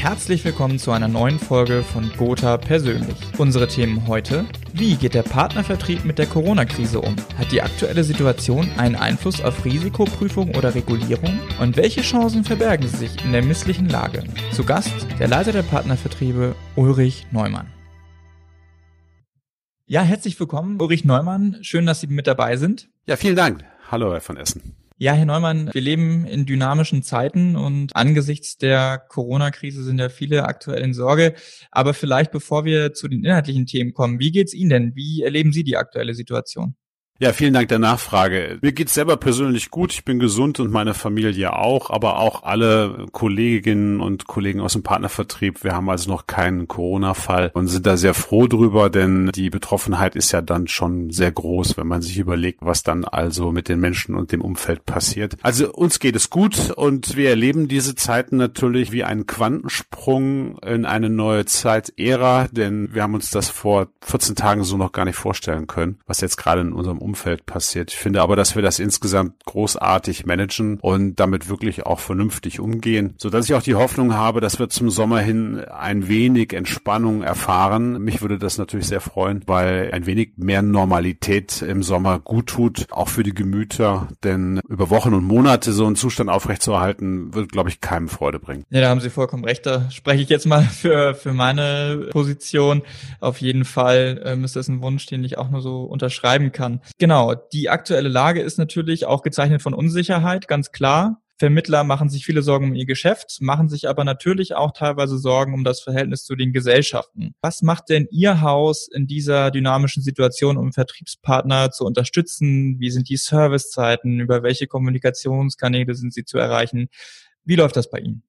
Herzlich willkommen zu einer neuen Folge von Gotha Persönlich. Unsere Themen heute. Wie geht der Partnervertrieb mit der Corona-Krise um? Hat die aktuelle Situation einen Einfluss auf Risikoprüfung oder Regulierung? Und welche Chancen verbergen sich in der misslichen Lage? Zu Gast der Leiter der Partnervertriebe Ulrich Neumann. Ja, herzlich willkommen, Ulrich Neumann. Schön, dass Sie mit dabei sind. Ja, vielen Dank. Hallo, Herr von Essen. Ja, Herr Neumann, wir leben in dynamischen Zeiten und angesichts der Corona-Krise sind ja viele aktuell in Sorge. Aber vielleicht bevor wir zu den inhaltlichen Themen kommen, wie geht's Ihnen denn? Wie erleben Sie die aktuelle Situation? Ja, vielen Dank der Nachfrage. Mir geht's selber persönlich gut. Ich bin gesund und meine Familie auch, aber auch alle Kolleginnen und Kollegen aus dem Partnervertrieb. Wir haben also noch keinen Corona-Fall und sind da sehr froh drüber, denn die Betroffenheit ist ja dann schon sehr groß, wenn man sich überlegt, was dann also mit den Menschen und dem Umfeld passiert. Also uns geht es gut und wir erleben diese Zeiten natürlich wie einen Quantensprung in eine neue Zeitära, denn wir haben uns das vor 14 Tagen so noch gar nicht vorstellen können, was jetzt gerade in unserem Umfeld passiert. Ich finde aber, dass wir das insgesamt großartig managen und damit wirklich auch vernünftig umgehen, so dass ich auch die Hoffnung habe, dass wir zum Sommer hin ein wenig Entspannung erfahren. Mich würde das natürlich sehr freuen, weil ein wenig mehr Normalität im Sommer gut tut, auch für die Gemüter, denn über Wochen und Monate so einen Zustand aufrechtzuerhalten, wird, glaube ich, keinem Freude bringen. Ja, da haben Sie vollkommen recht. Da spreche ich jetzt mal für, für meine Position. Auf jeden Fall ähm, ist das ein Wunsch, den ich auch nur so unterschreiben kann. Genau, die aktuelle Lage ist natürlich auch gezeichnet von Unsicherheit, ganz klar. Vermittler machen sich viele Sorgen um ihr Geschäft, machen sich aber natürlich auch teilweise Sorgen um das Verhältnis zu den Gesellschaften. Was macht denn Ihr Haus in dieser dynamischen Situation, um Vertriebspartner zu unterstützen? Wie sind die Servicezeiten? Über welche Kommunikationskanäle sind sie zu erreichen? Wie läuft das bei Ihnen?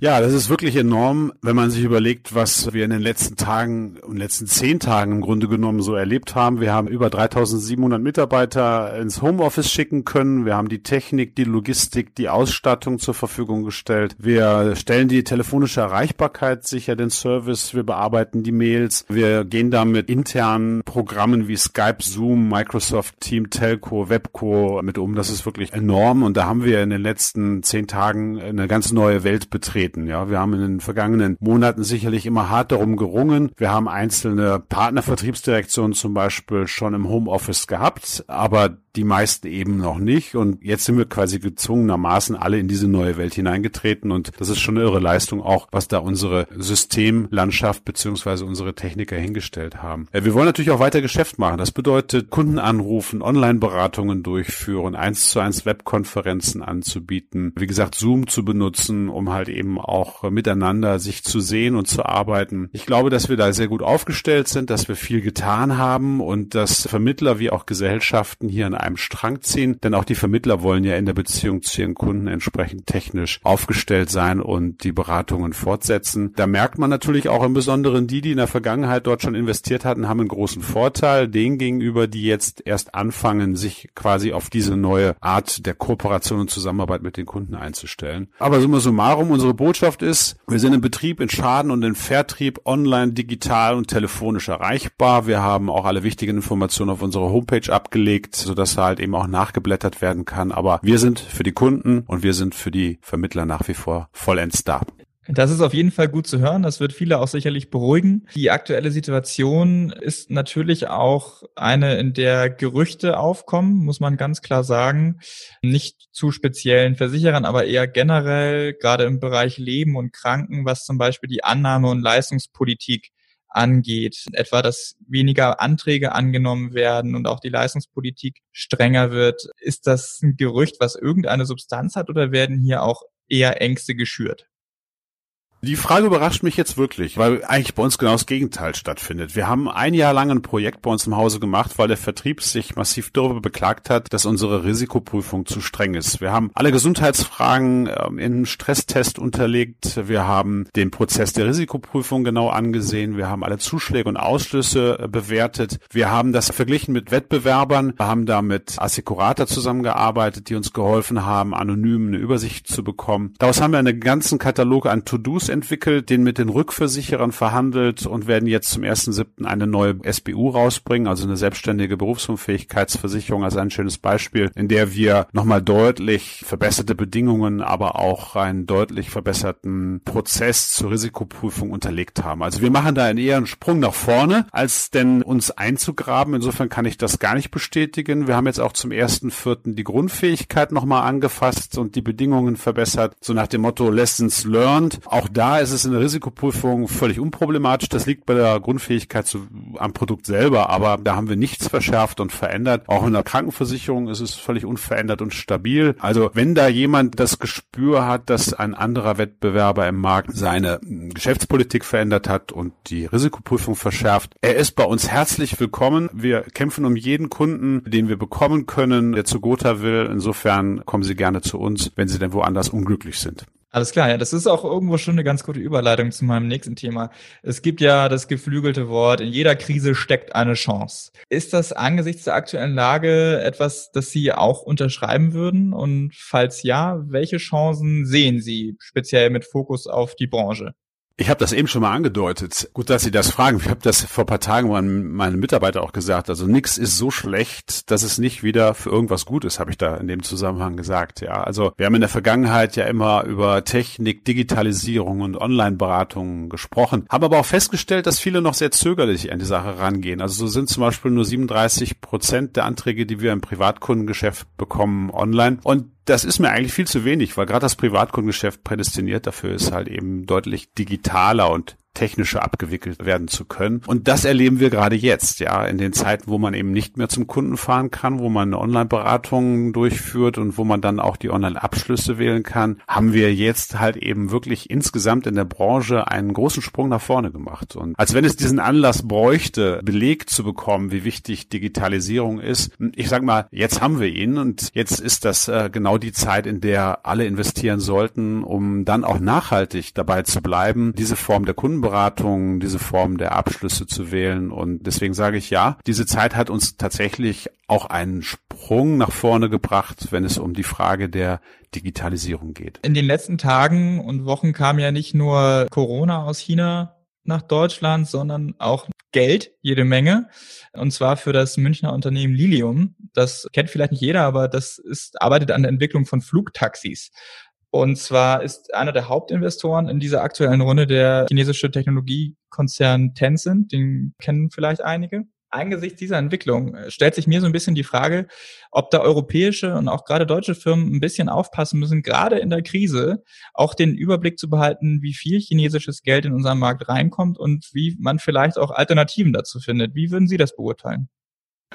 Ja, das ist wirklich enorm, wenn man sich überlegt, was wir in den letzten Tagen und letzten zehn Tagen im Grunde genommen so erlebt haben. Wir haben über 3700 Mitarbeiter ins Homeoffice schicken können. Wir haben die Technik, die Logistik, die Ausstattung zur Verfügung gestellt. Wir stellen die telefonische Erreichbarkeit sicher, den Service. Wir bearbeiten die Mails. Wir gehen da mit internen Programmen wie Skype, Zoom, Microsoft Team, Telco, Webco mit um. Das ist wirklich enorm. Und da haben wir in den letzten zehn Tagen eine ganz neue Welt betreten treten. Ja, wir haben in den vergangenen Monaten sicherlich immer hart darum gerungen. Wir haben einzelne Partnervertriebsdirektionen zum Beispiel schon im Homeoffice gehabt, aber die meisten eben noch nicht. Und jetzt sind wir quasi gezwungenermaßen alle in diese neue Welt hineingetreten. Und das ist schon eine irre Leistung auch, was da unsere Systemlandschaft beziehungsweise unsere Techniker hingestellt haben. Äh, wir wollen natürlich auch weiter Geschäft machen. Das bedeutet Kunden anrufen, Online-Beratungen durchführen, eins zu eins Webkonferenzen anzubieten. Wie gesagt, Zoom zu benutzen, um halt eben auch miteinander sich zu sehen und zu arbeiten. Ich glaube, dass wir da sehr gut aufgestellt sind, dass wir viel getan haben und dass Vermittler wie auch Gesellschaften hier an einem Strang ziehen, denn auch die Vermittler wollen ja in der Beziehung zu ihren Kunden entsprechend technisch aufgestellt sein und die Beratungen fortsetzen. Da merkt man natürlich auch im Besonderen die, die in der Vergangenheit dort schon investiert hatten, haben einen großen Vorteil denen gegenüber, die jetzt erst anfangen, sich quasi auf diese neue Art der Kooperation und Zusammenarbeit mit den Kunden einzustellen. Aber summa summarum, unsere Botschaft ist, wir sind im Betrieb, in Schaden und in Vertrieb online, digital und telefonisch erreichbar. Wir haben auch alle wichtigen Informationen auf unserer Homepage abgelegt, sodass dass da halt eben auch nachgeblättert werden kann. Aber wir sind für die Kunden und wir sind für die Vermittler nach wie vor vollends da. Das ist auf jeden Fall gut zu hören. Das wird viele auch sicherlich beruhigen. Die aktuelle Situation ist natürlich auch eine, in der Gerüchte aufkommen, muss man ganz klar sagen. Nicht zu speziellen Versicherern, aber eher generell, gerade im Bereich Leben und Kranken, was zum Beispiel die Annahme und Leistungspolitik angeht, etwa dass weniger Anträge angenommen werden und auch die Leistungspolitik strenger wird. Ist das ein Gerücht, was irgendeine Substanz hat oder werden hier auch eher Ängste geschürt? Die Frage überrascht mich jetzt wirklich, weil eigentlich bei uns genau das Gegenteil stattfindet. Wir haben ein Jahr lang ein Projekt bei uns im Hause gemacht, weil der Vertrieb sich massiv darüber beklagt hat, dass unsere Risikoprüfung zu streng ist. Wir haben alle Gesundheitsfragen ähm, in Stresstest unterlegt. Wir haben den Prozess der Risikoprüfung genau angesehen. Wir haben alle Zuschläge und Ausschlüsse äh, bewertet. Wir haben das verglichen mit Wettbewerbern. Wir haben da mit Assecurata zusammengearbeitet, die uns geholfen haben, anonym eine Übersicht zu bekommen. Daraus haben wir einen ganzen Katalog an To-Dos Entwickelt, den mit den Rückversicherern verhandelt und werden jetzt zum 1.7. eine neue SBU rausbringen, also eine selbstständige Berufsunfähigkeitsversicherung als ein schönes Beispiel, in der wir nochmal deutlich verbesserte Bedingungen, aber auch einen deutlich verbesserten Prozess zur Risikoprüfung unterlegt haben. Also wir machen da einen eher einen Sprung nach vorne, als denn uns einzugraben. Insofern kann ich das gar nicht bestätigen. Wir haben jetzt auch zum 1.4. die Grundfähigkeit nochmal angefasst und die Bedingungen verbessert, so nach dem Motto Lessons learned. Auch da ist es in der Risikoprüfung völlig unproblematisch. Das liegt bei der Grundfähigkeit zu, am Produkt selber, aber da haben wir nichts verschärft und verändert. Auch in der Krankenversicherung ist es völlig unverändert und stabil. Also wenn da jemand das Gespür hat, dass ein anderer Wettbewerber im Markt seine Geschäftspolitik verändert hat und die Risikoprüfung verschärft, er ist bei uns herzlich willkommen. Wir kämpfen um jeden Kunden, den wir bekommen können, der zu Gotha will. Insofern kommen Sie gerne zu uns, wenn Sie denn woanders unglücklich sind. Alles klar, ja, das ist auch irgendwo schon eine ganz gute Überleitung zu meinem nächsten Thema. Es gibt ja das geflügelte Wort, in jeder Krise steckt eine Chance. Ist das angesichts der aktuellen Lage etwas, das Sie auch unterschreiben würden? Und falls ja, welche Chancen sehen Sie speziell mit Fokus auf die Branche? Ich habe das eben schon mal angedeutet. Gut, dass Sie das fragen. Ich habe das vor paar Tagen meinen Mitarbeiter auch gesagt. Also nichts ist so schlecht, dass es nicht wieder für irgendwas gut ist, habe ich da in dem Zusammenhang gesagt. Ja, also wir haben in der Vergangenheit ja immer über Technik, Digitalisierung und Online-Beratungen gesprochen, haben aber auch festgestellt, dass viele noch sehr zögerlich an die Sache rangehen. Also so sind zum Beispiel nur 37 Prozent der Anträge, die wir im Privatkundengeschäft bekommen, online. Und das ist mir eigentlich viel zu wenig, weil gerade das Privatkundengeschäft prädestiniert dafür ist halt eben deutlich digitaler und technische abgewickelt werden zu können. Und das erleben wir gerade jetzt, ja, in den Zeiten, wo man eben nicht mehr zum Kunden fahren kann, wo man Online-Beratung durchführt und wo man dann auch die Online-Abschlüsse wählen kann, haben wir jetzt halt eben wirklich insgesamt in der Branche einen großen Sprung nach vorne gemacht. Und als wenn es diesen Anlass bräuchte, belegt zu bekommen, wie wichtig Digitalisierung ist, ich sag mal, jetzt haben wir ihn und jetzt ist das äh, genau die Zeit, in der alle investieren sollten, um dann auch nachhaltig dabei zu bleiben, diese Form der Kundenberatung Kundenberatung, diese Form der Abschlüsse zu wählen. Und deswegen sage ich ja, diese Zeit hat uns tatsächlich auch einen Sprung nach vorne gebracht, wenn es um die Frage der Digitalisierung geht. In den letzten Tagen und Wochen kam ja nicht nur Corona aus China nach Deutschland, sondern auch Geld, jede Menge. Und zwar für das Münchner Unternehmen Lilium. Das kennt vielleicht nicht jeder, aber das ist, arbeitet an der Entwicklung von Flugtaxis. Und zwar ist einer der Hauptinvestoren in dieser aktuellen Runde der chinesische Technologiekonzern Tencent, den kennen vielleicht einige. Angesichts dieser Entwicklung äh, stellt sich mir so ein bisschen die Frage, ob da europäische und auch gerade deutsche Firmen ein bisschen aufpassen müssen, gerade in der Krise auch den Überblick zu behalten, wie viel chinesisches Geld in unseren Markt reinkommt und wie man vielleicht auch Alternativen dazu findet. Wie würden Sie das beurteilen?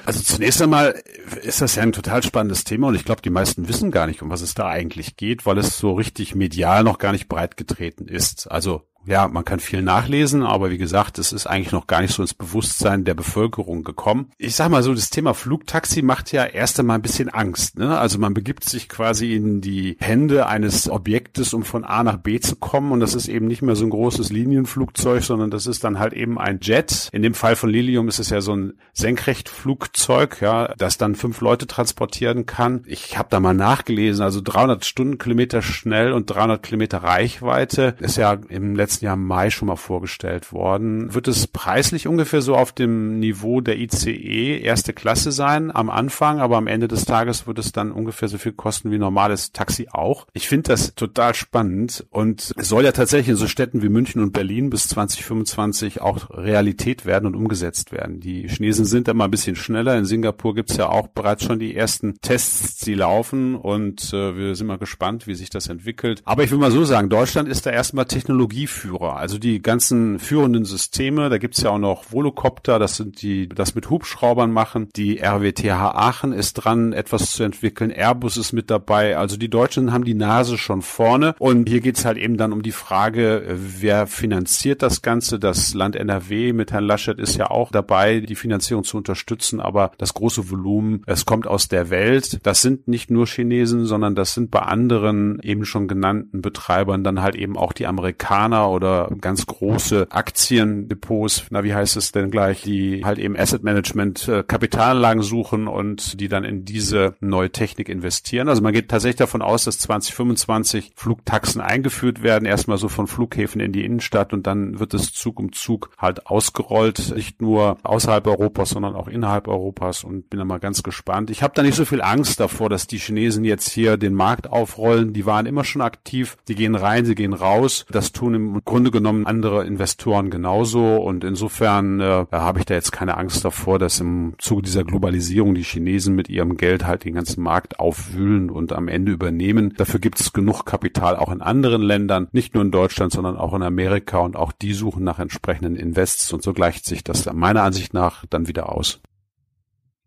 Also zunächst einmal ist das ja ein total spannendes Thema und ich glaube, die meisten wissen gar nicht, um was es da eigentlich geht, weil es so richtig medial noch gar nicht breit getreten ist. Also ja, man kann viel nachlesen, aber wie gesagt, es ist eigentlich noch gar nicht so ins Bewusstsein der Bevölkerung gekommen. Ich sag mal so, das Thema Flugtaxi macht ja erst einmal ein bisschen Angst. Ne? Also man begibt sich quasi in die Hände eines Objektes, um von A nach B zu kommen. Und das ist eben nicht mehr so ein großes Linienflugzeug, sondern das ist dann halt eben ein Jet. In dem Fall von Lilium ist es ja so ein Senkrechtflugzeug, ja, das dann fünf Leute transportieren kann. Ich habe da mal nachgelesen, also 300 Stundenkilometer schnell und 300 Kilometer Reichweite ist ja im letzten letzten Jahr im Mai schon mal vorgestellt worden. Wird es preislich ungefähr so auf dem Niveau der ICE erste Klasse sein am Anfang, aber am Ende des Tages wird es dann ungefähr so viel kosten wie normales Taxi auch. Ich finde das total spannend und soll ja tatsächlich in so Städten wie München und Berlin bis 2025 auch Realität werden und umgesetzt werden. Die Chinesen sind da ein bisschen schneller. In Singapur gibt's ja auch bereits schon die ersten Tests, die laufen und äh, wir sind mal gespannt, wie sich das entwickelt. Aber ich will mal so sagen, Deutschland ist da erstmal Technologie Flugführer, also die ganzen führenden Systeme. Da gibt's ja auch noch Volocopter, das sind die, das mit Hubschraubern machen. Die RWTH Aachen ist dran, etwas zu entwickeln. Airbus ist mit dabei. Also die Deutschen haben die Nase schon vorne. Und hier geht's halt eben dann um die Frage, wer finanziert das Ganze? Das Land NRW mit Herrn Laschet ist ja auch dabei, die Finanzierung zu unterstützen. Aber das große Volumen, es kommt aus der Welt. Das sind nicht nur Chinesen, sondern das sind bei anderen eben schon genannten Betreibern dann halt eben auch die Amerikaner oder ganz große Aktiendepots, na wie heißt es denn gleich, die halt eben Asset Management äh, Kapitalanlagen suchen und die dann in diese neue Technik investieren. Also man geht tatsächlich davon aus, dass 2025 Flugtaxen eingeführt werden, erstmal so von Flughäfen in die Innenstadt und dann wird es Zug um Zug halt ausgerollt, nicht nur außerhalb Europas, sondern auch innerhalb Europas und bin da mal ganz gespannt. Ich habe da nicht so viel Angst davor, dass die Chinesen jetzt hier den Markt aufrollen. Die waren immer schon aktiv, die gehen rein, sie gehen raus. Das tun im Grunde genommen andere Investoren genauso und insofern äh, habe ich da jetzt keine Angst davor, dass im Zuge dieser Globalisierung die Chinesen mit ihrem Geld halt den ganzen Markt aufwühlen und am Ende übernehmen. Dafür gibt es genug Kapital auch in anderen Ländern, nicht nur in Deutschland, sondern auch in Amerika und auch die suchen nach entsprechenden Invests und so gleicht sich das meiner Ansicht nach dann wieder aus.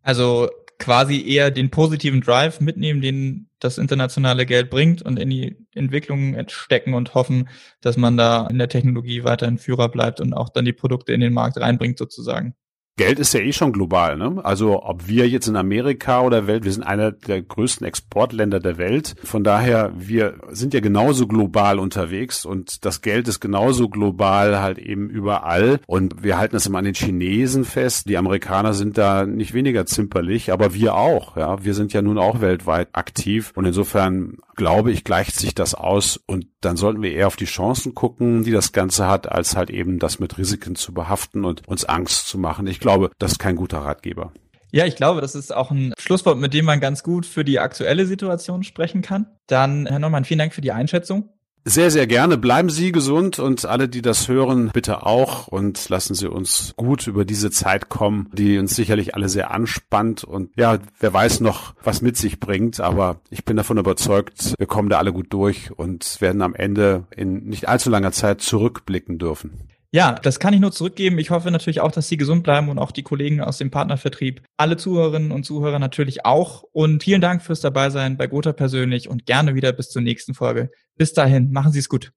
Also quasi eher den positiven Drive mitnehmen, den das internationale Geld bringt und in die Entwicklung stecken und hoffen, dass man da in der Technologie weiterhin Führer bleibt und auch dann die Produkte in den Markt reinbringt sozusagen. Geld ist ja eh schon global, ne? Also ob wir jetzt in Amerika oder Welt, wir sind einer der größten Exportländer der Welt. Von daher, wir sind ja genauso global unterwegs und das Geld ist genauso global halt eben überall. Und wir halten es immer an den Chinesen fest. Die Amerikaner sind da nicht weniger zimperlich, aber wir auch, ja. Wir sind ja nun auch weltweit aktiv und insofern glaube ich, gleicht sich das aus und dann sollten wir eher auf die Chancen gucken, die das Ganze hat, als halt eben das mit Risiken zu behaften und uns Angst zu machen. Ich glaube, das ist kein guter Ratgeber. Ja, ich glaube, das ist auch ein Schlusswort, mit dem man ganz gut für die aktuelle Situation sprechen kann. Dann, Herr Neumann, vielen Dank für die Einschätzung. Sehr, sehr gerne. Bleiben Sie gesund und alle, die das hören, bitte auch und lassen Sie uns gut über diese Zeit kommen, die uns sicherlich alle sehr anspannt und ja, wer weiß noch, was mit sich bringt, aber ich bin davon überzeugt, wir kommen da alle gut durch und werden am Ende in nicht allzu langer Zeit zurückblicken dürfen. Ja, das kann ich nur zurückgeben. Ich hoffe natürlich auch, dass Sie gesund bleiben und auch die Kollegen aus dem Partnervertrieb. Alle Zuhörerinnen und Zuhörer natürlich auch. Und vielen Dank fürs Dabeisein bei Gotha persönlich und gerne wieder bis zur nächsten Folge. Bis dahin, machen Sie es gut.